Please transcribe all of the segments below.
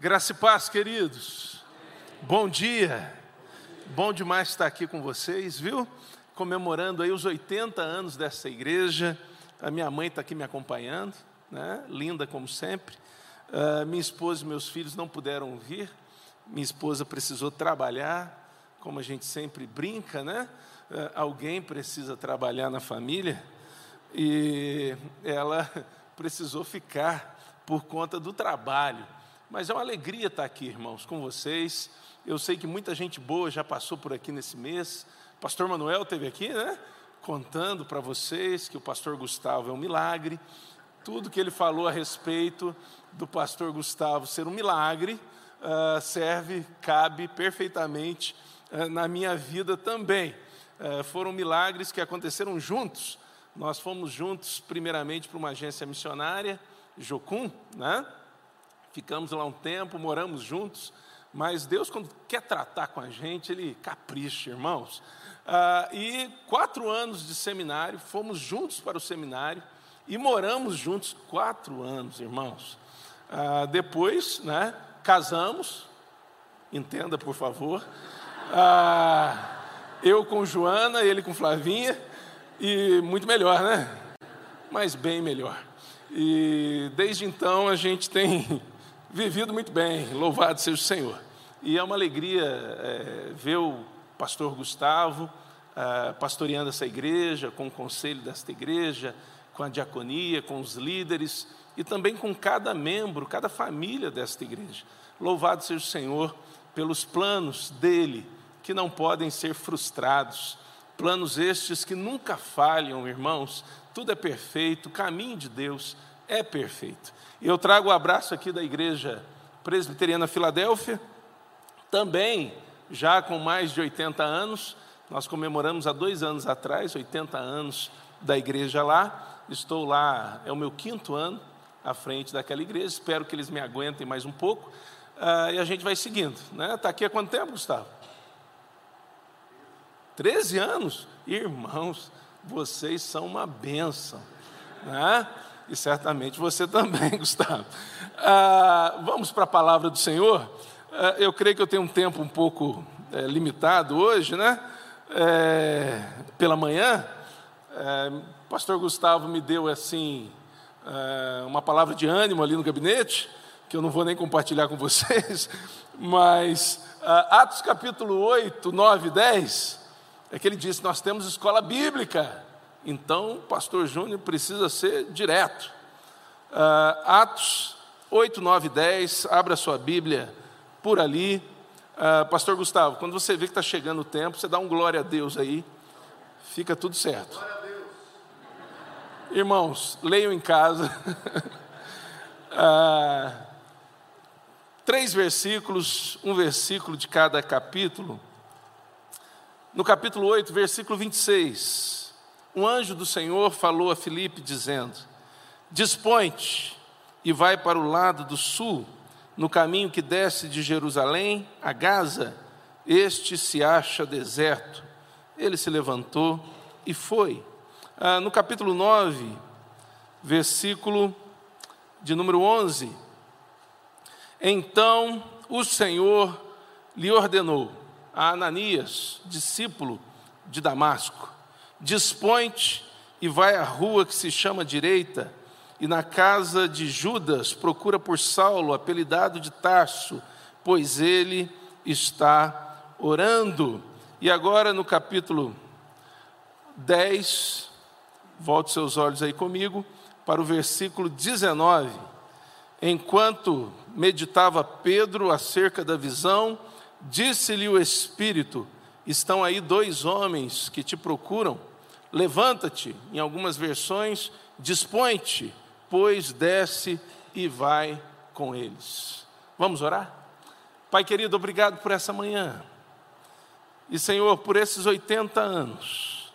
Graça e paz, queridos. Bom dia. Bom demais estar aqui com vocês, viu? Comemorando aí os 80 anos dessa igreja. A minha mãe está aqui me acompanhando, né? Linda como sempre. Uh, minha esposa e meus filhos não puderam vir. Minha esposa precisou trabalhar, como a gente sempre brinca, né? Uh, alguém precisa trabalhar na família e ela precisou ficar por conta do trabalho. Mas é uma alegria estar aqui, irmãos, com vocês. Eu sei que muita gente boa já passou por aqui nesse mês. O pastor Manuel teve aqui, né? Contando para vocês que o pastor Gustavo é um milagre. Tudo que ele falou a respeito do pastor Gustavo ser um milagre uh, serve, cabe perfeitamente uh, na minha vida também. Uh, foram milagres que aconteceram juntos. Nós fomos juntos, primeiramente, para uma agência missionária Jocum, né? Ficamos lá um tempo, moramos juntos, mas Deus, quando quer tratar com a gente, Ele capricha, irmãos. Ah, e quatro anos de seminário, fomos juntos para o seminário e moramos juntos quatro anos, irmãos. Ah, depois, né, casamos, entenda por favor. Ah, eu com Joana, ele com Flavinha, e muito melhor, né? Mas bem melhor. E desde então a gente tem vivido muito bem, louvado seja o Senhor. E é uma alegria é, ver o pastor Gustavo é, pastoreando essa igreja, com o conselho desta igreja, com a diaconia, com os líderes e também com cada membro, cada família desta igreja. Louvado seja o Senhor pelos planos dele, que não podem ser frustrados. Planos estes que nunca falham, irmãos, tudo é perfeito, o caminho de Deus é perfeito. Eu trago o abraço aqui da Igreja Presbiteriana Filadélfia, também já com mais de 80 anos, nós comemoramos há dois anos atrás, 80 anos da igreja lá. Estou lá, é o meu quinto ano à frente daquela igreja, espero que eles me aguentem mais um pouco. Uh, e a gente vai seguindo. Está né? Tá aqui há quanto tempo, Gustavo? 13 anos? Irmãos, vocês são uma benção. Né? E certamente você também, Gustavo. Ah, vamos para a palavra do Senhor. Ah, eu creio que eu tenho um tempo um pouco é, limitado hoje, né? É, pela manhã, é, pastor Gustavo me deu assim uma palavra de ânimo ali no gabinete, que eu não vou nem compartilhar com vocês, mas ah, Atos capítulo 8, 9 e 10, é que ele disse: Nós temos escola bíblica. Então, o pastor Júnior precisa ser direto. Uh, Atos 8, 9, 10, abra sua Bíblia por ali. Uh, pastor Gustavo, quando você vê que está chegando o tempo, você dá um glória a Deus aí, fica tudo certo. Irmãos, leiam em casa. uh, três versículos, um versículo de cada capítulo. No capítulo 8, versículo 26 um anjo do Senhor falou a Filipe, dizendo: Dispõe-te e vai para o lado do sul, no caminho que desce de Jerusalém a Gaza. Este se acha deserto. Ele se levantou e foi. Ah, no capítulo 9, versículo de número 11. Então o Senhor lhe ordenou a Ananias, discípulo de Damasco, Dispõe-te e vai à rua que se chama direita, e na casa de Judas procura por Saulo, apelidado de Tarso, pois ele está orando. E agora no capítulo 10, volte seus olhos aí comigo, para o versículo 19. Enquanto meditava Pedro acerca da visão, disse-lhe o Espírito: Estão aí dois homens que te procuram Levanta-te, em algumas versões, dispõe-te, pois desce e vai com eles. Vamos orar? Pai querido, obrigado por essa manhã. E Senhor, por esses 80 anos,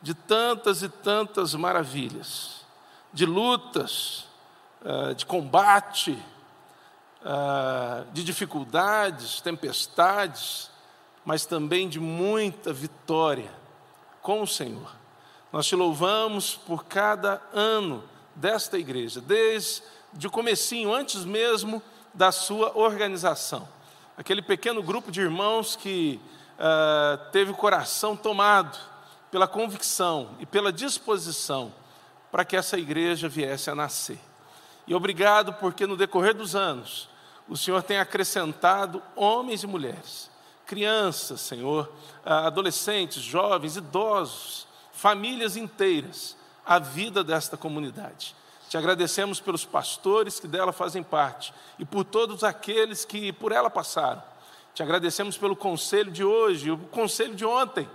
de tantas e tantas maravilhas, de lutas, ah, de combate, ah, de dificuldades, tempestades, mas também de muita vitória com o Senhor. Nós te louvamos por cada ano desta igreja, desde o comecinho, antes mesmo da sua organização. Aquele pequeno grupo de irmãos que uh, teve o coração tomado pela convicção e pela disposição para que essa igreja viesse a nascer. E obrigado porque no decorrer dos anos o Senhor tem acrescentado homens e mulheres, crianças, Senhor, ah, adolescentes, jovens, idosos, famílias inteiras, à vida desta comunidade. Te agradecemos pelos pastores que dela fazem parte e por todos aqueles que por ela passaram. Te agradecemos pelo conselho de hoje, o conselho de ontem.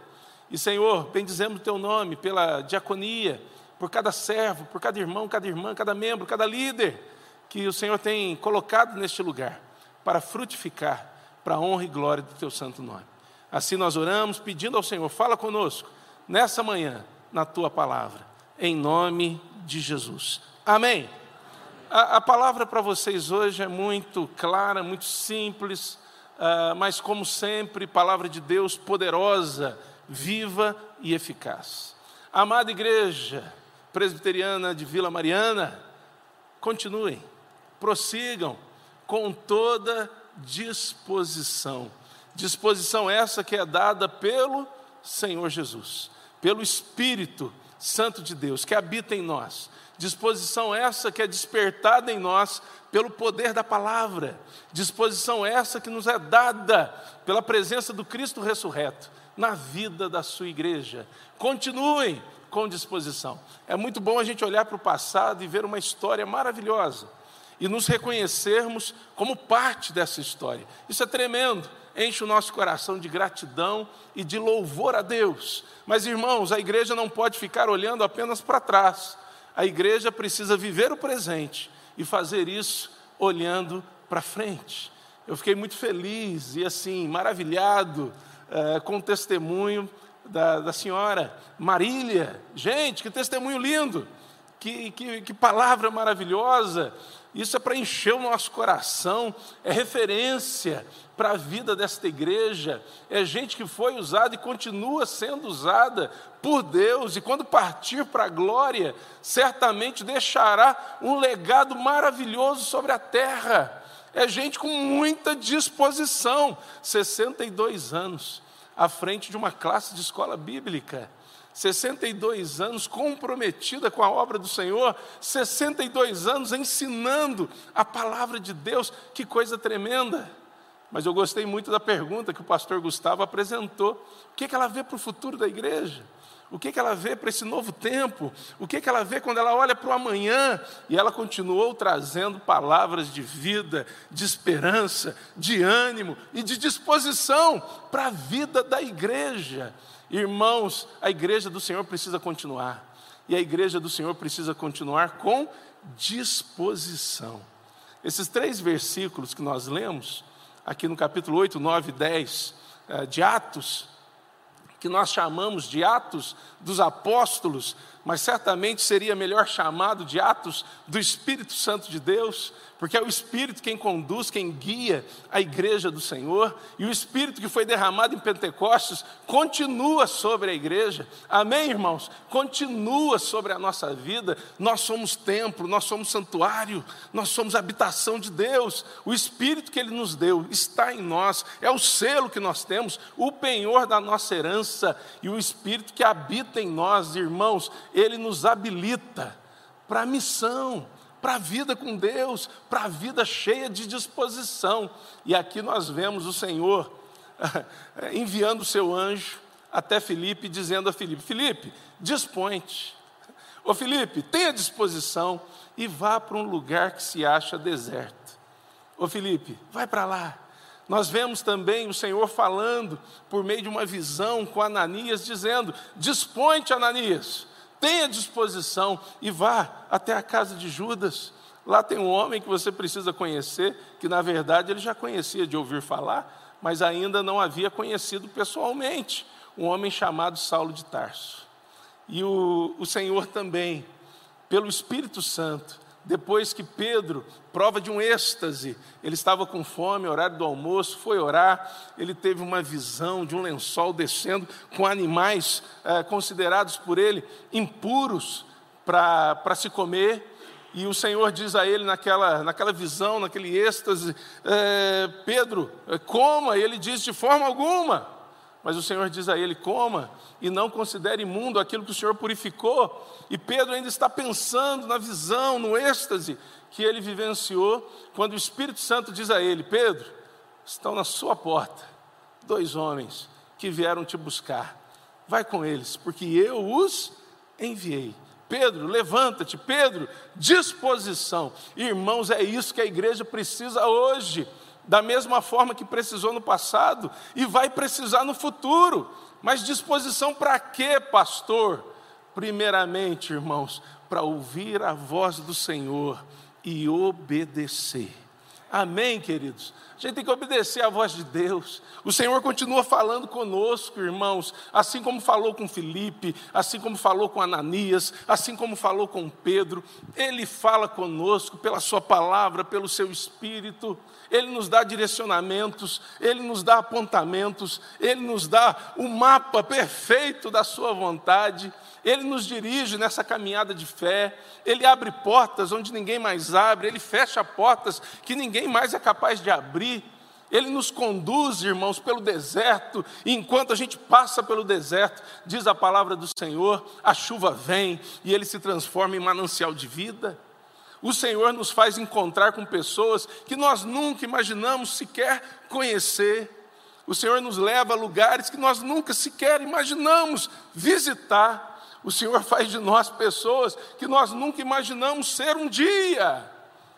E, Senhor, bendizemos o teu nome pela diaconia, por cada servo, por cada irmão, cada irmã, cada membro, cada líder que o Senhor tem colocado neste lugar para frutificar para a honra e glória do teu santo nome. Assim nós oramos, pedindo ao Senhor, fala conosco nessa manhã, na tua palavra, em nome de Jesus. Amém. A, a palavra para vocês hoje é muito clara, muito simples, uh, mas como sempre, palavra de Deus poderosa, viva e eficaz. Amada igreja presbiteriana de Vila Mariana, continuem, prossigam com toda disposição. Disposição essa que é dada pelo Senhor Jesus, pelo Espírito Santo de Deus que habita em nós Disposição essa que é despertada em nós pelo poder da palavra. Disposição essa que nos é dada pela presença do Cristo ressurreto na vida da sua igreja. Continuem com disposição. É muito bom a gente olhar para o passado e ver uma história maravilhosa e nos reconhecermos como parte dessa história. Isso é tremendo, enche o nosso coração de gratidão e de louvor a Deus. Mas, irmãos, a igreja não pode ficar olhando apenas para trás. A igreja precisa viver o presente e fazer isso olhando para frente. Eu fiquei muito feliz e assim, maravilhado é, com o testemunho da, da senhora Marília. Gente, que testemunho lindo! Que, que, que palavra maravilhosa! Isso é para encher o nosso coração, é referência para a vida desta igreja, é gente que foi usada e continua sendo usada por Deus, e quando partir para a glória, certamente deixará um legado maravilhoso sobre a terra. É gente com muita disposição, 62 anos, à frente de uma classe de escola bíblica. 62 anos comprometida com a obra do Senhor, 62 anos ensinando a palavra de Deus, que coisa tremenda. Mas eu gostei muito da pergunta que o pastor Gustavo apresentou: o que, é que ela vê para o futuro da igreja? O que, é que ela vê para esse novo tempo? O que, é que ela vê quando ela olha para o amanhã? E ela continuou trazendo palavras de vida, de esperança, de ânimo e de disposição para a vida da igreja. Irmãos, a igreja do Senhor precisa continuar. E a igreja do Senhor precisa continuar com disposição. Esses três versículos que nós lemos, aqui no capítulo 8, 9 e 10 eh, de Atos, que nós chamamos de Atos dos Apóstolos, mas certamente seria melhor chamado de Atos do Espírito Santo de Deus, porque é o Espírito quem conduz, quem guia a igreja do Senhor, e o Espírito que foi derramado em Pentecostes continua sobre a igreja, amém, irmãos? Continua sobre a nossa vida. Nós somos templo, nós somos santuário, nós somos habitação de Deus. O Espírito que Ele nos deu está em nós, é o selo que nós temos, o penhor da nossa herança, e o Espírito que habita em nós, irmãos, Ele nos habilita para a missão para a vida com Deus, para a vida cheia de disposição. E aqui nós vemos o Senhor enviando o seu anjo até Filipe, dizendo a Filipe: Filipe, dispõe-te. Ô Filipe, tenha disposição e vá para um lugar que se acha deserto. Ô Filipe, vai para lá. Nós vemos também o Senhor falando por meio de uma visão com Ananias, dizendo: Dispõe-te, Ananias, tenha disposição e vá até a casa de Judas. Lá tem um homem que você precisa conhecer, que na verdade ele já conhecia de ouvir falar, mas ainda não havia conhecido pessoalmente. Um homem chamado Saulo de Tarso. E o, o Senhor também, pelo Espírito Santo, depois que Pedro, prova de um êxtase, ele estava com fome, horário do almoço, foi orar, ele teve uma visão de um lençol descendo com animais eh, considerados por ele impuros para se comer, e o Senhor diz a ele naquela, naquela visão, naquele êxtase: é, Pedro, é, coma. E ele diz: de forma alguma. Mas o Senhor diz a ele: coma e não considere imundo aquilo que o Senhor purificou. E Pedro ainda está pensando na visão, no êxtase que ele vivenciou, quando o Espírito Santo diz a ele: Pedro, estão na sua porta dois homens que vieram te buscar. Vai com eles, porque eu os enviei. Pedro, levanta-te, Pedro, disposição. Irmãos, é isso que a igreja precisa hoje da mesma forma que precisou no passado e vai precisar no futuro. Mas disposição para quê, pastor? Primeiramente, irmãos, para ouvir a voz do Senhor e obedecer. Amém, queridos? A gente tem que obedecer à voz de Deus. O Senhor continua falando conosco, irmãos, assim como falou com Felipe, assim como falou com Ananias, assim como falou com Pedro. Ele fala conosco pela Sua palavra, pelo Seu Espírito. Ele nos dá direcionamentos, Ele nos dá apontamentos, Ele nos dá o mapa perfeito da Sua vontade, Ele nos dirige nessa caminhada de fé, Ele abre portas onde ninguém mais abre, Ele fecha portas que ninguém mais é capaz de abrir. Ele nos conduz, irmãos, pelo deserto, e enquanto a gente passa pelo deserto, diz a palavra do Senhor, a chuva vem e ele se transforma em manancial de vida. O Senhor nos faz encontrar com pessoas que nós nunca imaginamos sequer conhecer. O Senhor nos leva a lugares que nós nunca sequer imaginamos visitar. O Senhor faz de nós pessoas que nós nunca imaginamos ser um dia.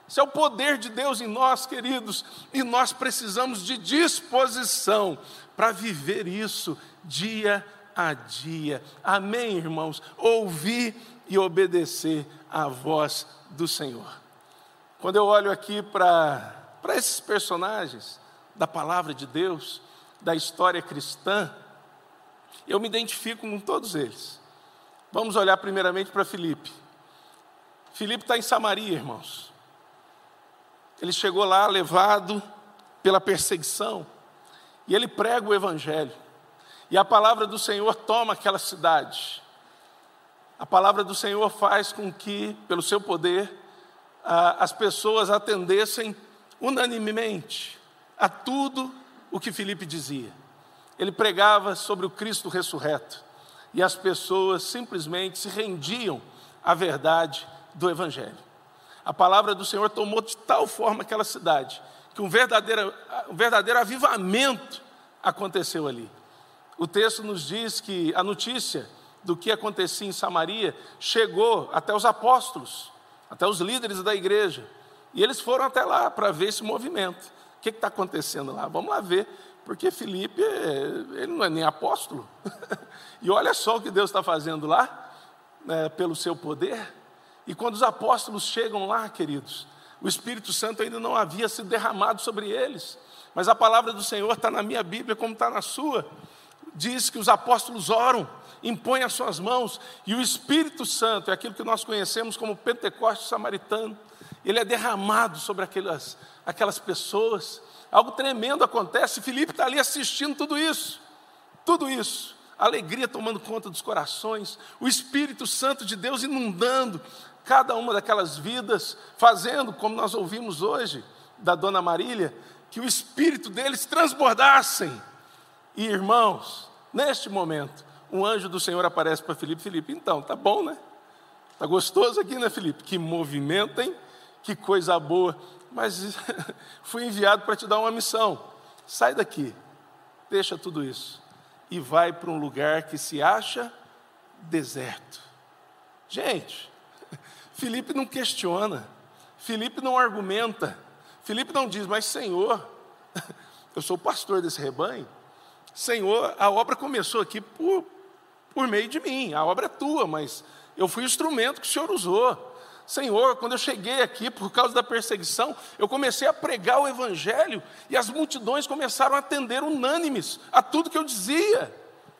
Isso é o poder de Deus em nós, queridos, e nós precisamos de disposição para viver isso dia a dia. Amém, irmãos? Ouvir e obedecer à voz do Senhor. Quando eu olho aqui para esses personagens da palavra de Deus, da história cristã, eu me identifico com todos eles. Vamos olhar primeiramente para Filipe. Filipe está em Samaria, irmãos. Ele chegou lá levado pela perseguição e ele prega o Evangelho. E a palavra do Senhor toma aquela cidade. A palavra do Senhor faz com que, pelo seu poder, as pessoas atendessem unanimemente a tudo o que Filipe dizia. Ele pregava sobre o Cristo ressurreto e as pessoas simplesmente se rendiam à verdade do Evangelho. A palavra do Senhor tomou de tal forma aquela cidade que um verdadeiro, um verdadeiro avivamento aconteceu ali. O texto nos diz que a notícia do que acontecia em Samaria chegou até os apóstolos, até os líderes da igreja. E eles foram até lá para ver esse movimento. O que está acontecendo lá? Vamos lá ver, porque Felipe, ele não é nem apóstolo. e olha só o que Deus está fazendo lá, né, pelo seu poder. E quando os apóstolos chegam lá, queridos, o Espírito Santo ainda não havia sido derramado sobre eles. Mas a palavra do Senhor está na minha Bíblia, como está na sua. Diz que os apóstolos oram impõe as suas mãos, e o Espírito Santo, é aquilo que nós conhecemos como Pentecoste samaritano, ele é derramado sobre aquelas, aquelas pessoas. Algo tremendo acontece. Filipe está ali assistindo tudo isso, tudo isso. alegria tomando conta dos corações, o Espírito Santo de Deus inundando cada uma daquelas vidas, fazendo, como nós ouvimos hoje da dona Marília, que o Espírito deles transbordassem. E irmãos, neste momento, um anjo do Senhor aparece para Felipe, Felipe, então, tá bom, né? Tá gostoso aqui, né, Felipe? Que movimento, hein? Que coisa boa. Mas fui enviado para te dar uma missão. Sai daqui, deixa tudo isso e vai para um lugar que se acha deserto. Gente, Felipe não questiona, Felipe não argumenta, Felipe não diz, mas Senhor, eu sou pastor desse rebanho, Senhor, a obra começou aqui por, por meio de mim. A obra é tua, mas eu fui o instrumento que o Senhor usou. Senhor, quando eu cheguei aqui por causa da perseguição, eu comecei a pregar o Evangelho e as multidões começaram a atender unânimes a tudo que eu dizia.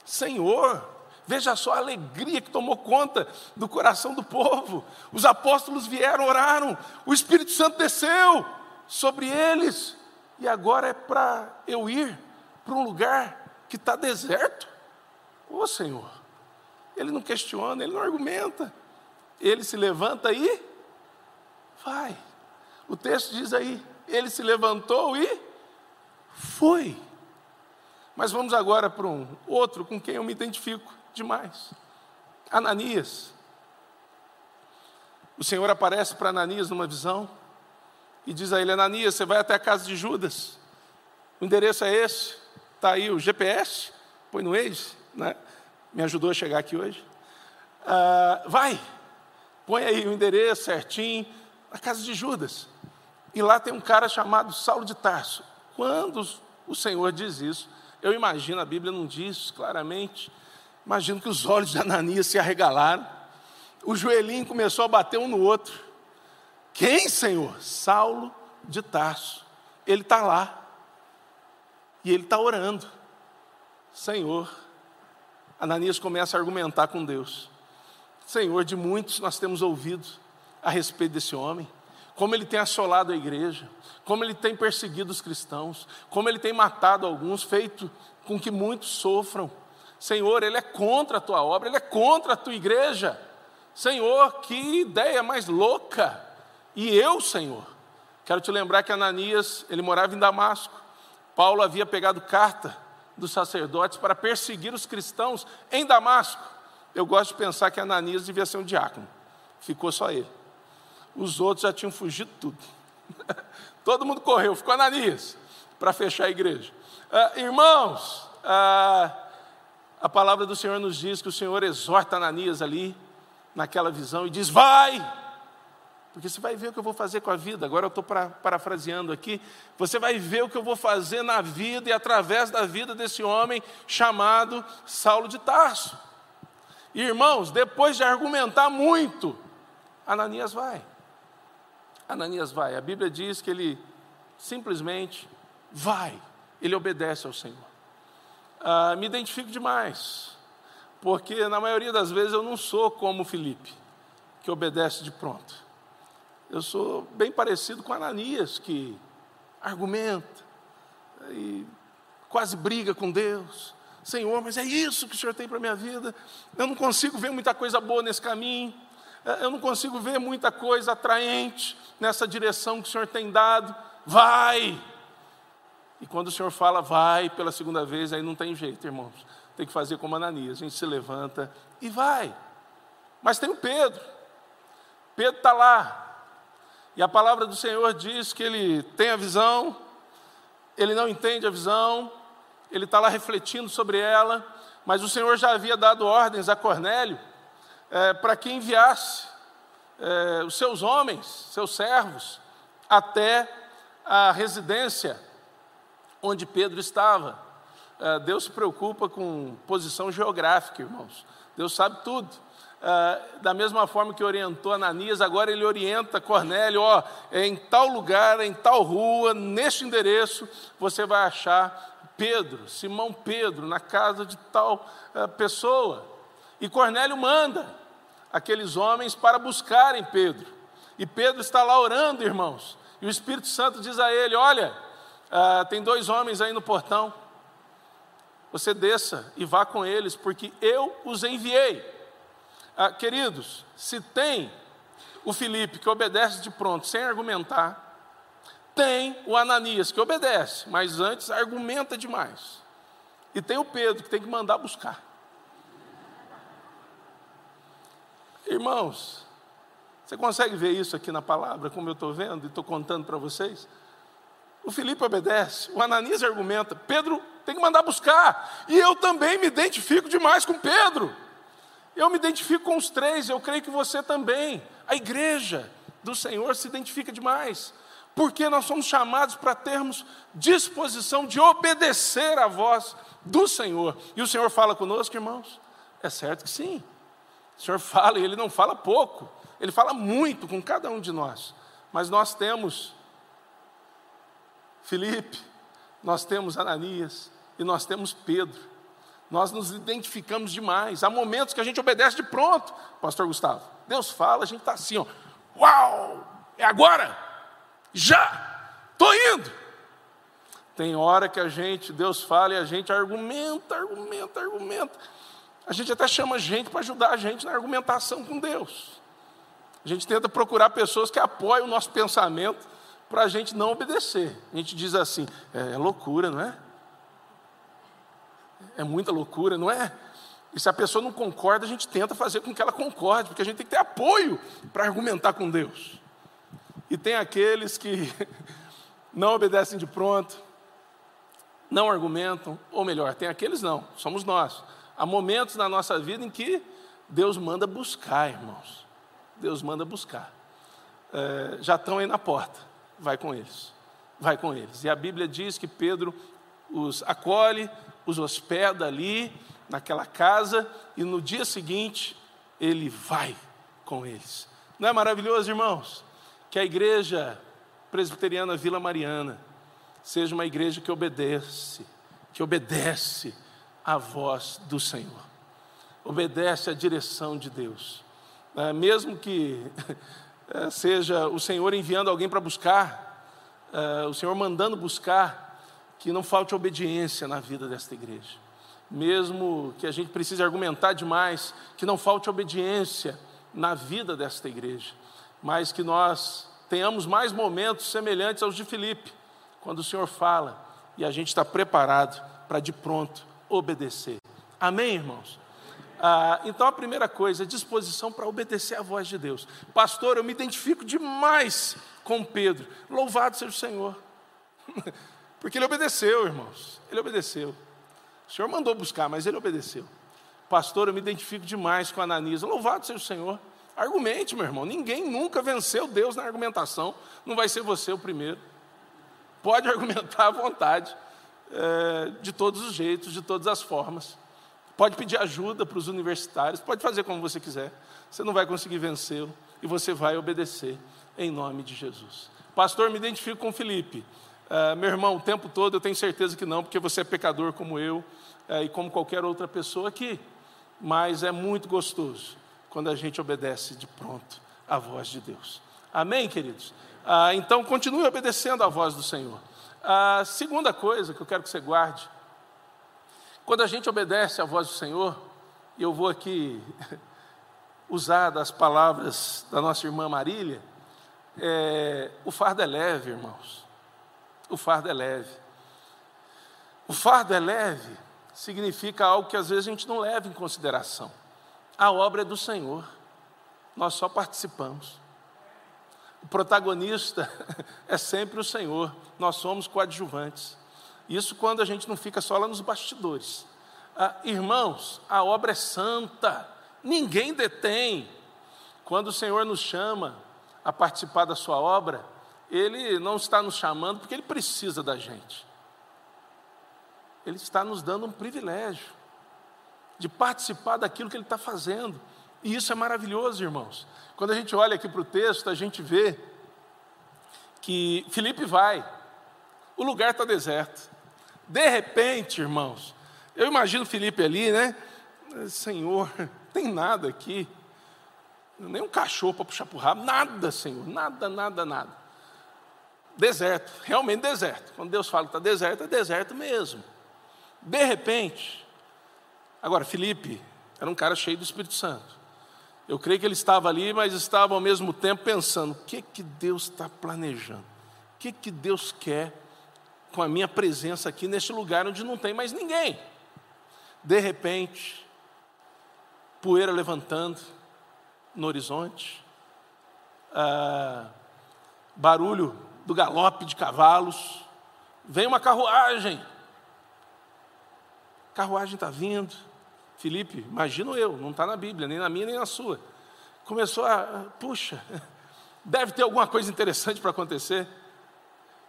Senhor, veja só a alegria que tomou conta do coração do povo. Os apóstolos vieram, oraram, o Espírito Santo desceu sobre eles, e agora é para eu ir para um lugar que está deserto. Ô Senhor, ele não questiona, ele não argumenta. Ele se levanta e vai. O texto diz aí: ele se levantou e foi. Mas vamos agora para um outro com quem eu me identifico demais. Ananias. O Senhor aparece para Ananias numa visão e diz a ele: Ananias, você vai até a casa de Judas. O endereço é esse. Está aí o GPS. Põe no Waze, né? Me ajudou a chegar aqui hoje. Ah, vai, põe aí o endereço certinho, na casa de Judas. E lá tem um cara chamado Saulo de Tarso. Quando o Senhor diz isso, eu imagino, a Bíblia não diz claramente, imagino que os olhos de Ananias se arregalaram, o joelhinho começou a bater um no outro. Quem, Senhor? Saulo de Tarso. Ele está lá. E ele está orando. Senhor. Ananias começa a argumentar com Deus. Senhor, de muitos nós temos ouvido a respeito desse homem, como ele tem assolado a igreja, como ele tem perseguido os cristãos, como ele tem matado alguns, feito com que muitos sofram. Senhor, ele é contra a tua obra, ele é contra a tua igreja. Senhor, que ideia mais louca! E eu, Senhor, quero te lembrar que Ananias, ele morava em Damasco. Paulo havia pegado carta dos sacerdotes para perseguir os cristãos em Damasco. Eu gosto de pensar que Ananias devia ser um diácono. Ficou só ele. Os outros já tinham fugido tudo. Todo mundo correu, ficou Ananias para fechar a igreja. Uh, irmãos, uh, a palavra do Senhor nos diz que o Senhor exorta Ananias ali, naquela visão, e diz: Vai, porque você vai ver o que eu vou fazer com a vida. Agora eu estou parafraseando aqui. Você vai ver o que eu vou fazer na vida e através da vida desse homem chamado Saulo de Tarso. Irmãos, depois de argumentar muito, Ananias vai. Ananias vai. A Bíblia diz que ele simplesmente vai. Ele obedece ao Senhor. Ah, me identifico demais, porque na maioria das vezes eu não sou como Felipe, que obedece de pronto. Eu sou bem parecido com Ananias, que argumenta e quase briga com Deus, Senhor, mas é isso que o Senhor tem para a minha vida. Eu não consigo ver muita coisa boa nesse caminho. É, eu não consigo ver muita coisa atraente nessa direção que o Senhor tem dado. Vai! E quando o Senhor fala vai pela segunda vez, aí não tem jeito, irmãos. Tem que fazer como Ananias, a gente se levanta e vai. Mas tem o Pedro. Pedro está lá. E a palavra do Senhor diz que ele tem a visão, ele não entende a visão, ele está lá refletindo sobre ela, mas o Senhor já havia dado ordens a Cornélio é, para que enviasse é, os seus homens, seus servos, até a residência onde Pedro estava. É, Deus se preocupa com posição geográfica, irmãos. Deus sabe tudo. É, da mesma forma que orientou Ananias, agora ele orienta Cornélio, ó, em tal lugar, em tal rua, neste endereço, você vai achar Pedro, Simão Pedro, na casa de tal uh, pessoa. E Cornélio manda aqueles homens para buscarem Pedro. E Pedro está lá orando, irmãos. E o Espírito Santo diz a ele: Olha, uh, tem dois homens aí no portão. Você desça e vá com eles, porque eu os enviei. Uh, queridos, se tem o Felipe que obedece de pronto, sem argumentar, tem o Ananias, que obedece, mas antes argumenta demais. E tem o Pedro, que tem que mandar buscar. Irmãos, você consegue ver isso aqui na palavra, como eu estou vendo e estou contando para vocês? O Felipe obedece, o Ananias argumenta, Pedro tem que mandar buscar. E eu também me identifico demais com Pedro. Eu me identifico com os três, eu creio que você também. A igreja do Senhor se identifica demais porque nós somos chamados para termos disposição de obedecer à voz do Senhor. E o Senhor fala conosco, irmãos? É certo que sim. O Senhor fala e Ele não fala pouco, Ele fala muito com cada um de nós. Mas nós temos Felipe, nós temos Ananias e nós temos Pedro. Nós nos identificamos demais. Há momentos que a gente obedece de pronto, Pastor Gustavo. Deus fala, a gente está assim, ó. Uau! É agora! já, estou indo. Tem hora que a gente, Deus fala e a gente argumenta, argumenta, argumenta. A gente até chama gente para ajudar a gente na argumentação com Deus. A gente tenta procurar pessoas que apoiem o nosso pensamento para a gente não obedecer. A gente diz assim: é, é loucura, não é? É muita loucura, não é? E se a pessoa não concorda, a gente tenta fazer com que ela concorde, porque a gente tem que ter apoio para argumentar com Deus. E tem aqueles que não obedecem de pronto, não argumentam, ou melhor, tem aqueles não, somos nós. Há momentos na nossa vida em que Deus manda buscar, irmãos. Deus manda buscar. É, já estão aí na porta, vai com eles, vai com eles. E a Bíblia diz que Pedro os acolhe, os hospeda ali, naquela casa, e no dia seguinte ele vai com eles. Não é maravilhoso, irmãos? Que a igreja presbiteriana Vila Mariana seja uma igreja que obedece, que obedece à voz do Senhor, obedece à direção de Deus. É, mesmo que seja o Senhor enviando alguém para buscar, é, o Senhor mandando buscar, que não falte obediência na vida desta igreja mesmo que a gente precise argumentar demais, que não falte obediência na vida desta igreja, mas que nós tenhamos mais momentos semelhantes aos de Filipe, quando o Senhor fala e a gente está preparado para de pronto obedecer. Amém, irmãos? Ah, então a primeira coisa disposição para obedecer à voz de Deus. Pastor, eu me identifico demais com Pedro. Louvado seja o Senhor. Porque ele obedeceu, irmãos. Ele obedeceu. O Senhor mandou buscar, mas ele obedeceu. Pastor, eu me identifico demais com Ananias. Louvado seja o Senhor. Argumente, meu irmão. Ninguém nunca venceu Deus na argumentação. Não vai ser você o primeiro. Pode argumentar à vontade, é, de todos os jeitos, de todas as formas. Pode pedir ajuda para os universitários. Pode fazer como você quiser. Você não vai conseguir vencê-lo. E você vai obedecer em nome de Jesus. Pastor, me identifico com Felipe. Uh, meu irmão, o tempo todo eu tenho certeza que não, porque você é pecador como eu uh, e como qualquer outra pessoa aqui. Mas é muito gostoso quando a gente obedece de pronto à voz de Deus. Amém, queridos? Uh, então, continue obedecendo à voz do Senhor. A segunda coisa que eu quero que você guarde: quando a gente obedece à voz do Senhor, e eu vou aqui usar das palavras da nossa irmã Marília, é, o fardo é leve, irmãos o fardo é leve. O fardo é leve significa algo que às vezes a gente não leva em consideração. A obra é do Senhor, nós só participamos. O protagonista é sempre o Senhor, nós somos coadjuvantes. Isso quando a gente não fica só lá nos bastidores. Ah, irmãos, a obra é santa, ninguém detém. Quando o Senhor nos chama a participar da Sua obra, ele não está nos chamando porque Ele precisa da gente. Ele está nos dando um privilégio de participar daquilo que Ele está fazendo. E isso é maravilhoso, irmãos. Quando a gente olha aqui para o texto, a gente vê que Felipe vai, o lugar está deserto. De repente, irmãos, eu imagino Felipe ali, né? Senhor, tem nada aqui, nem um cachorro para puxar para o rabo, nada, Senhor, nada, nada, nada deserto, realmente deserto. Quando Deus fala que está deserto, é deserto mesmo. De repente, agora, Felipe era um cara cheio do Espírito Santo. Eu creio que ele estava ali, mas estava ao mesmo tempo pensando: o que que Deus está planejando? O que que Deus quer com a minha presença aqui neste lugar onde não tem mais ninguém? De repente, poeira levantando no horizonte, ah, barulho do galope de cavalos, vem uma carruagem. carruagem está vindo. Felipe, imagino eu, não está na Bíblia, nem na minha, nem na sua. Começou a, puxa, deve ter alguma coisa interessante para acontecer.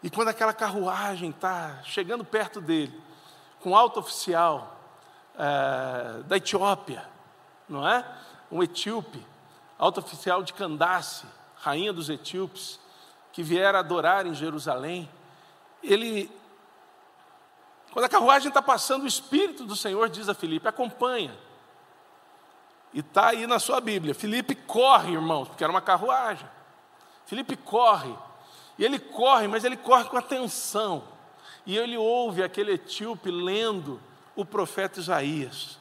E quando aquela carruagem está chegando perto dele, com um alto oficial é, da Etiópia, não é? Um etíope, alto oficial de Candace, rainha dos etíopes, que viera adorar em Jerusalém, ele, quando a carruagem está passando, o Espírito do Senhor diz a Filipe: acompanha. E está aí na sua Bíblia. Filipe corre, irmãos, porque era uma carruagem. Filipe corre. E ele corre, mas ele corre com atenção. E ele ouve aquele etíope lendo o profeta Isaías.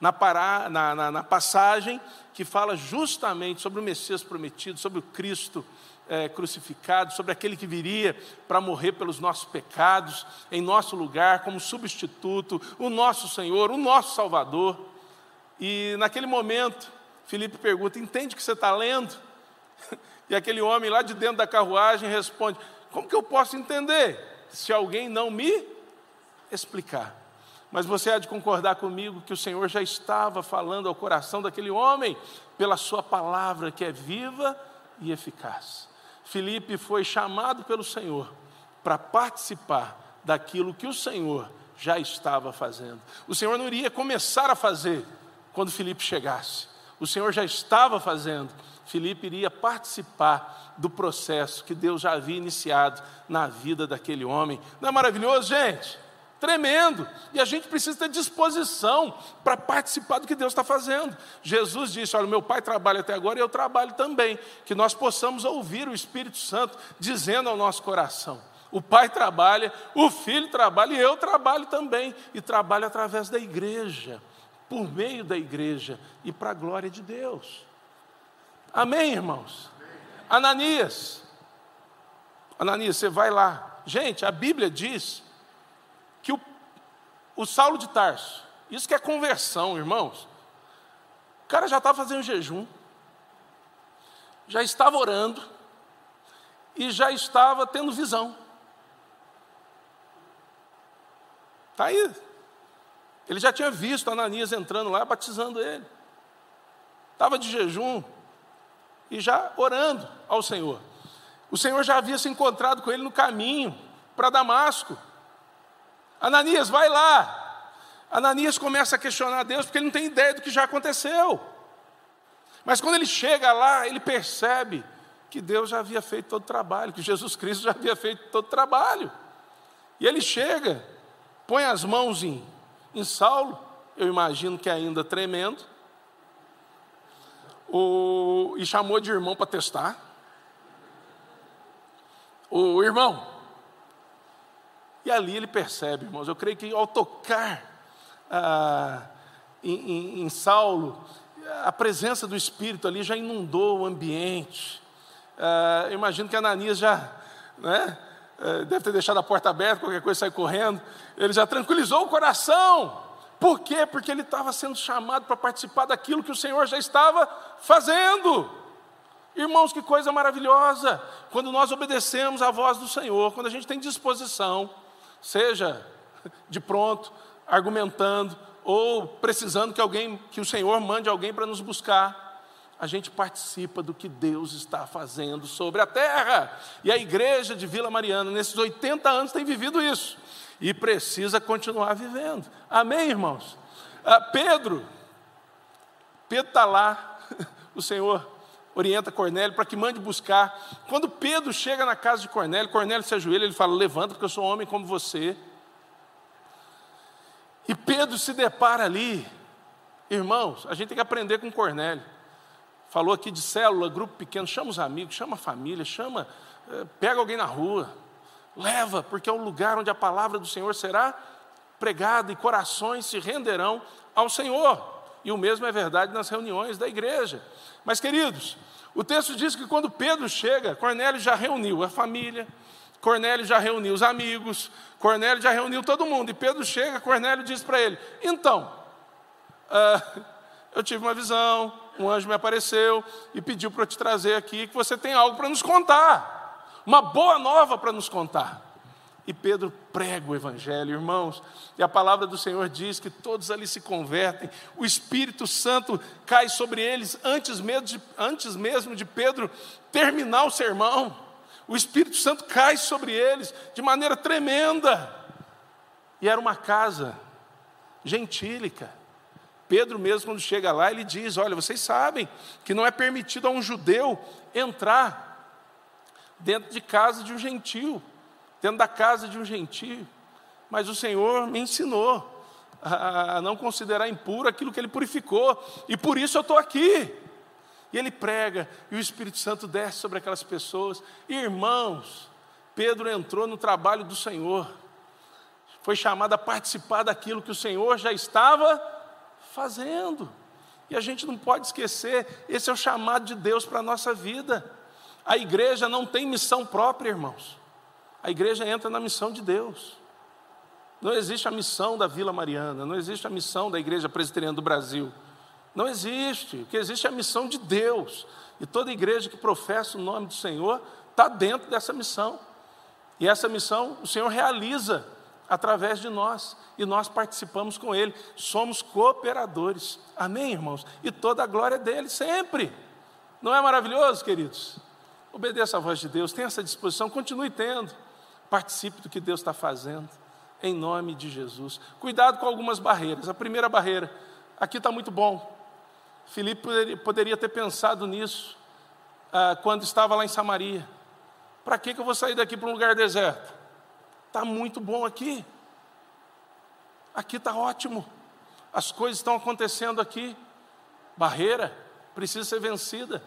na, pará, na, na, na passagem que fala justamente sobre o Messias prometido, sobre o Cristo é, crucificado, sobre aquele que viria para morrer pelos nossos pecados, em nosso lugar, como substituto, o nosso Senhor, o nosso Salvador. E naquele momento, Felipe pergunta: entende o que você está lendo? E aquele homem lá de dentro da carruagem responde: como que eu posso entender se alguém não me explicar? Mas você há de concordar comigo que o Senhor já estava falando ao coração daquele homem pela sua palavra que é viva e eficaz. Filipe foi chamado pelo Senhor para participar daquilo que o Senhor já estava fazendo. O Senhor não iria começar a fazer quando Filipe chegasse. O Senhor já estava fazendo. Filipe iria participar do processo que Deus já havia iniciado na vida daquele homem. Não é maravilhoso, gente? Tremendo. E a gente precisa ter disposição para participar do que Deus está fazendo. Jesus disse: Olha, meu pai trabalha até agora e eu trabalho também. Que nós possamos ouvir o Espírito Santo dizendo ao nosso coração. O pai trabalha, o filho trabalha e eu trabalho também. E trabalho através da igreja, por meio da igreja e para a glória de Deus. Amém, irmãos? Ananias. Ananias, você vai lá. Gente, a Bíblia diz que o, o Saulo de Tarso, isso que é conversão, irmãos. O cara já estava fazendo jejum, já estava orando e já estava tendo visão. Está aí. Ele já tinha visto Ananias entrando lá, batizando ele. Estava de jejum e já orando ao Senhor. O Senhor já havia se encontrado com ele no caminho para Damasco. Ananias, vai lá. Ananias começa a questionar Deus porque ele não tem ideia do que já aconteceu. Mas quando ele chega lá, ele percebe que Deus já havia feito todo o trabalho, que Jesus Cristo já havia feito todo o trabalho. E ele chega, põe as mãos em, em Saulo, eu imagino que ainda tremendo, o, e chamou de irmão para testar. O irmão, e ali ele percebe, irmãos, eu creio que ao tocar ah, em, em, em, Saulo, a presença do Espírito ali já inundou o ambiente. Ah, imagino que Ananias já né, eh, deve ter deixado a porta aberta, qualquer coisa sai correndo. Ele já tranquilizou o coração. Por quê? Porque ele estava sendo chamado para participar daquilo que o Senhor já estava fazendo. Irmãos, que coisa maravilhosa! Quando nós obedecemos à voz do Senhor, quando a gente tem disposição, seja de pronto, argumentando, ou precisando que alguém, que o Senhor mande alguém para nos buscar. A gente participa do que Deus está fazendo sobre a terra. E a igreja de Vila Mariana, nesses 80 anos, tem vivido isso. E precisa continuar vivendo. Amém, irmãos? Ah, Pedro, Pedro está lá, o Senhor orienta Cornélio para que mande buscar. Quando Pedro chega na casa de Cornélio, Cornélio se ajoelha, ele fala: Levanta, porque eu sou um homem como você. E Pedro se depara ali, irmãos, a gente tem que aprender com Cornélio. Falou aqui de célula, grupo pequeno, chama os amigos, chama a família, chama, eh, pega alguém na rua, leva, porque é um lugar onde a palavra do Senhor será pregada e corações se renderão ao Senhor. E o mesmo é verdade nas reuniões da igreja. Mas, queridos, o texto diz que quando Pedro chega, Cornélio já reuniu a família, Cornélio já reuniu os amigos, Cornélio já reuniu todo mundo. E Pedro chega, Cornélio diz para ele: Então, uh, eu tive uma visão, um anjo me apareceu e pediu para eu te trazer aqui que você tem algo para nos contar, uma boa nova para nos contar. E Pedro prega o Evangelho, irmãos, e a palavra do Senhor diz que todos ali se convertem, o Espírito Santo cai sobre eles antes mesmo de, antes mesmo de Pedro terminar o sermão. O Espírito Santo cai sobre eles de maneira tremenda. E era uma casa gentílica. Pedro mesmo, quando chega lá, ele diz: Olha, vocês sabem que não é permitido a um judeu entrar dentro de casa de um gentio dentro da casa de um gentio. Mas o Senhor me ensinou a não considerar impuro aquilo que Ele purificou, e por isso eu estou aqui. E ele prega, e o Espírito Santo desce sobre aquelas pessoas. Irmãos, Pedro entrou no trabalho do Senhor, foi chamado a participar daquilo que o Senhor já estava fazendo. E a gente não pode esquecer, esse é o chamado de Deus para a nossa vida. A igreja não tem missão própria, irmãos. A igreja entra na missão de Deus. Não existe a missão da Vila Mariana, não existe a missão da Igreja Presbiteriana do Brasil. Não existe. O que existe é a missão de Deus. E toda igreja que professa o nome do Senhor está dentro dessa missão. E essa missão o Senhor realiza através de nós. E nós participamos com Ele. Somos cooperadores. Amém, irmãos? E toda a glória é dele, sempre. Não é maravilhoso, queridos? Obedeça a voz de Deus, tenha essa disposição, continue tendo. Participe do que Deus está fazendo, em nome de Jesus. Cuidado com algumas barreiras. A primeira barreira, aqui está muito bom. Filipe poderia, ter pensado nisso ah, quando estava lá em Samaria. Para que, que eu vou sair daqui para um lugar deserto? Está muito bom aqui. Aqui está ótimo. As coisas estão acontecendo aqui. Barreira precisa ser vencida.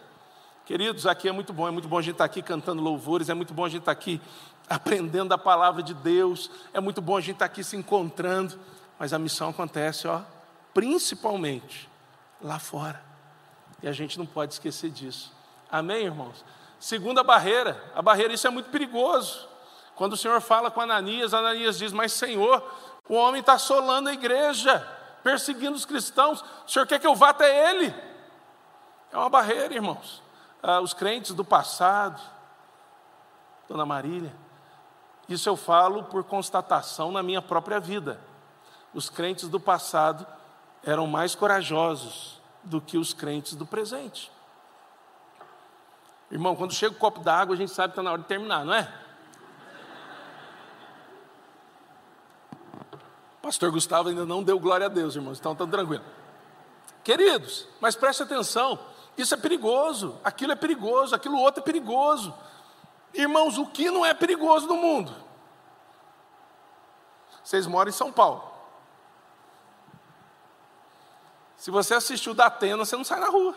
Queridos, aqui é muito bom, é muito bom a gente estar aqui cantando louvores, é muito bom a gente estar aqui aprendendo a palavra de Deus, é muito bom a gente estar aqui se encontrando, mas a missão acontece, ó, principalmente lá fora. E a gente não pode esquecer disso. Amém, irmãos? Segunda barreira, a barreira, isso é muito perigoso. Quando o Senhor fala com Ananias, Ananias diz: Mas Senhor, o homem está assolando a igreja, perseguindo os cristãos, o Senhor quer que eu vá até ele? É uma barreira, irmãos. Ah, os crentes do passado, Dona Marília, isso eu falo por constatação na minha própria vida. Os crentes do passado eram mais corajosos do que os crentes do presente. Irmão, quando chega o copo d'água, a gente sabe que está na hora de terminar, não é? Pastor Gustavo ainda não deu glória a Deus, irmãos, então está tranquilo. Queridos, mas preste atenção, isso é perigoso, aquilo é perigoso, aquilo outro é perigoso. Irmãos, o que não é perigoso no mundo? Vocês moram em São Paulo. Se você assistiu da Atena, você não sai na rua.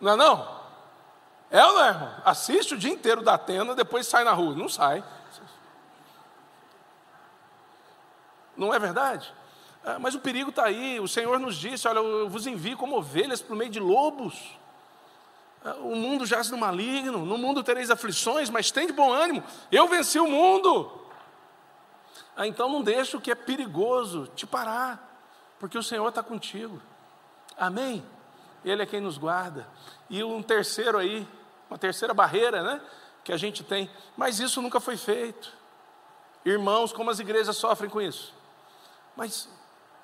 Não é não? É ou não é, irmão? Assiste o dia inteiro da Atena, depois sai na rua. Não sai. Não é verdade? Ah, mas o perigo está aí. O Senhor nos disse: Olha, eu vos envio como ovelhas para o meio de lobos. Ah, o mundo jaz no maligno, no mundo tereis aflições, mas tem de bom ânimo. Eu venci o mundo. Ah, então não deixe o que é perigoso te parar porque o Senhor está contigo. Amém? Ele é quem nos guarda. E um terceiro aí, uma terceira barreira, né? Que a gente tem, mas isso nunca foi feito. Irmãos, como as igrejas sofrem com isso? Mas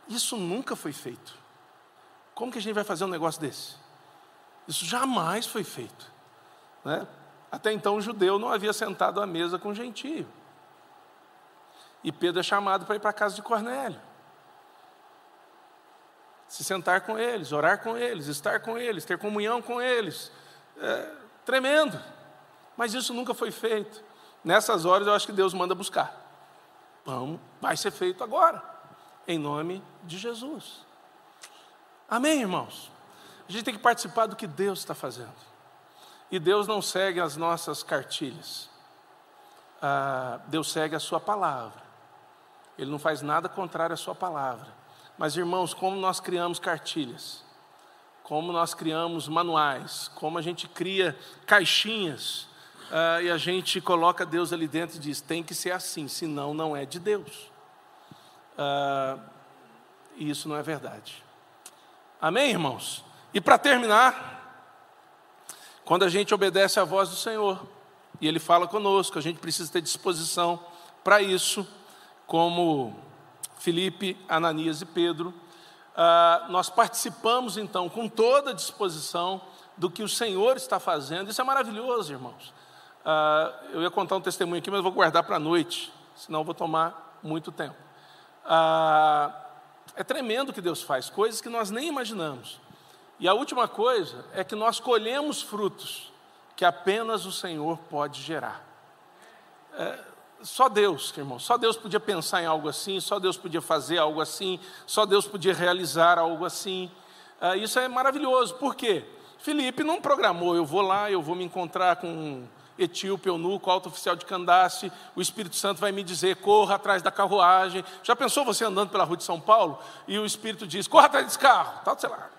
isso nunca foi feito. Como que a gente vai fazer um negócio desse? Isso jamais foi feito. Né? Até então o judeu não havia sentado à mesa com o gentio. E Pedro é chamado para ir para a casa de Cornélio se sentar com eles, orar com eles, estar com eles, ter comunhão com eles. É tremendo. Mas isso nunca foi feito. Nessas horas eu acho que Deus manda buscar. Vamos, vai ser feito agora, em nome de Jesus. Amém, irmãos? A gente tem que participar do que Deus está fazendo. E Deus não segue as nossas cartilhas. Ah, Deus segue a Sua palavra. Ele não faz nada contrário à Sua palavra. Mas, irmãos, como nós criamos cartilhas, como nós criamos manuais, como a gente cria caixinhas, uh, e a gente coloca Deus ali dentro e diz: tem que ser assim, senão não é de Deus. Uh, e isso não é verdade. Amém, irmãos? E para terminar, quando a gente obedece à voz do Senhor, e Ele fala conosco, a gente precisa ter disposição para isso, como Felipe, Ananias e Pedro, uh, nós participamos então com toda a disposição do que o Senhor está fazendo. Isso é maravilhoso, irmãos. Uh, eu ia contar um testemunho aqui, mas vou guardar para a noite, senão vou tomar muito tempo. Uh, é tremendo o que Deus faz, coisas que nós nem imaginamos. E a última coisa é que nós colhemos frutos que apenas o Senhor pode gerar. É, só Deus, irmão, só Deus podia pensar em algo assim, só Deus podia fazer algo assim, só Deus podia realizar algo assim. Ah, isso é maravilhoso, por quê? Felipe não programou, eu vou lá, eu vou me encontrar com etíope, eunuco, alto oficial de Candace, o Espírito Santo vai me dizer: corra atrás da carruagem. Já pensou você andando pela rua de São Paulo e o Espírito diz: corra atrás desse carro, tal, sei lá.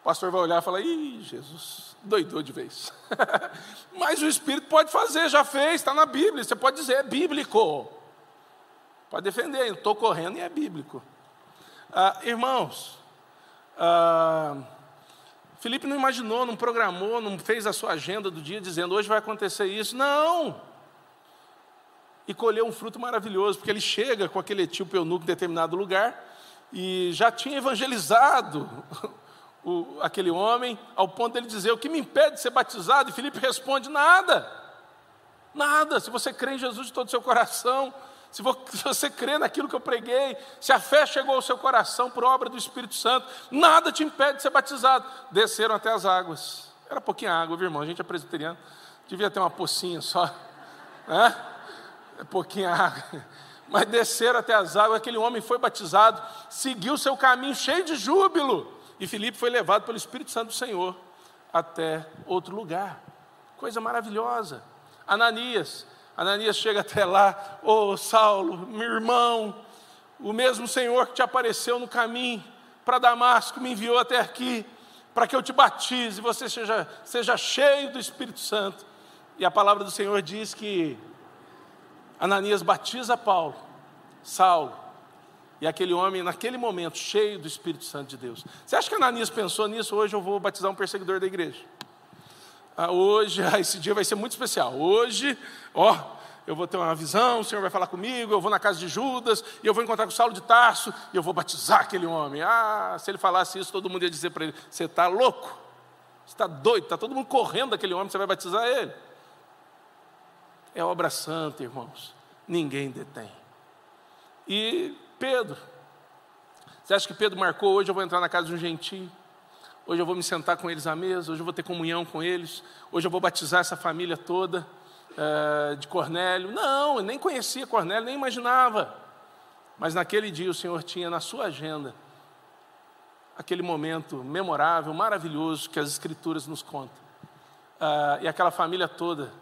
O pastor vai olhar e falar: ih, Jesus, doidou de vez. Mas o Espírito pode fazer, já fez, está na Bíblia. Você pode dizer: é bíblico. Pode defender, estou correndo e é bíblico. Ah, irmãos, ah, Felipe não imaginou, não programou, não fez a sua agenda do dia dizendo hoje vai acontecer isso. Não! E colheu um fruto maravilhoso, porque ele chega com aquele etíope eunuco em determinado lugar e já tinha evangelizado o, aquele homem, ao ponto dele dizer: O que me impede de ser batizado? E Felipe responde: Nada, nada. Se você crê em Jesus de todo o seu coração, se você crê naquilo que eu preguei, se a fé chegou ao seu coração por obra do Espírito Santo, nada te impede de ser batizado. Desceram até as águas. Era pouquinha água, viu, irmão? A gente é presbiteriano, devia ter uma pocinha só. Né? É pouquinha água. Mas desceram até as águas, aquele homem foi batizado, seguiu seu caminho cheio de júbilo. E Filipe foi levado pelo Espírito Santo do Senhor até outro lugar. Coisa maravilhosa. Ananias, Ananias chega até lá, ô oh, Saulo, meu irmão, o mesmo Senhor que te apareceu no caminho para Damasco me enviou até aqui, para que eu te batize, você seja, seja cheio do Espírito Santo. E a palavra do Senhor diz que Ananias batiza Paulo, Saulo, e aquele homem, naquele momento, cheio do Espírito Santo de Deus. Você acha que Ananias pensou nisso? Hoje eu vou batizar um perseguidor da igreja. Ah, hoje, ah, esse dia vai ser muito especial. Hoje, ó, eu vou ter uma visão, o Senhor vai falar comigo, eu vou na casa de Judas, e eu vou encontrar com Saulo de Tarso, e eu vou batizar aquele homem. Ah, se ele falasse isso, todo mundo ia dizer para ele: Você está louco? Você está doido? Está todo mundo correndo daquele homem, você vai batizar ele. É obra santa, irmãos. Ninguém detém. E Pedro, você acha que Pedro marcou hoje eu vou entrar na casa de um gentio? Hoje eu vou me sentar com eles à mesa, hoje eu vou ter comunhão com eles, hoje eu vou batizar essa família toda uh, de Cornélio. Não, eu nem conhecia Cornélio, nem imaginava. Mas naquele dia o Senhor tinha na sua agenda aquele momento memorável, maravilhoso que as Escrituras nos contam. Uh, e aquela família toda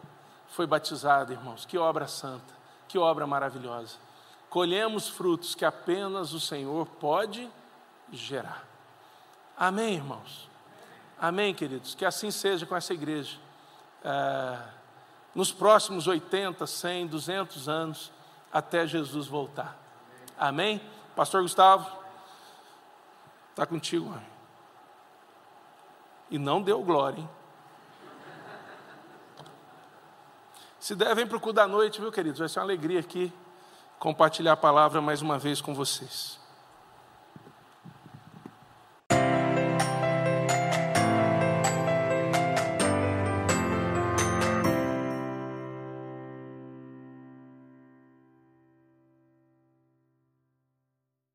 foi batizada, irmãos. Que obra santa, que obra maravilhosa. Colhemos frutos que apenas o Senhor pode gerar. Amém, irmãos? Amém, queridos? Que assim seja com essa igreja. É, nos próximos 80, 100, 200 anos, até Jesus voltar. Amém? Pastor Gustavo, está contigo. E não deu glória, hein? Se der, vem para o cu da noite, viu, queridos? Vai ser uma alegria aqui compartilhar a palavra mais uma vez com vocês.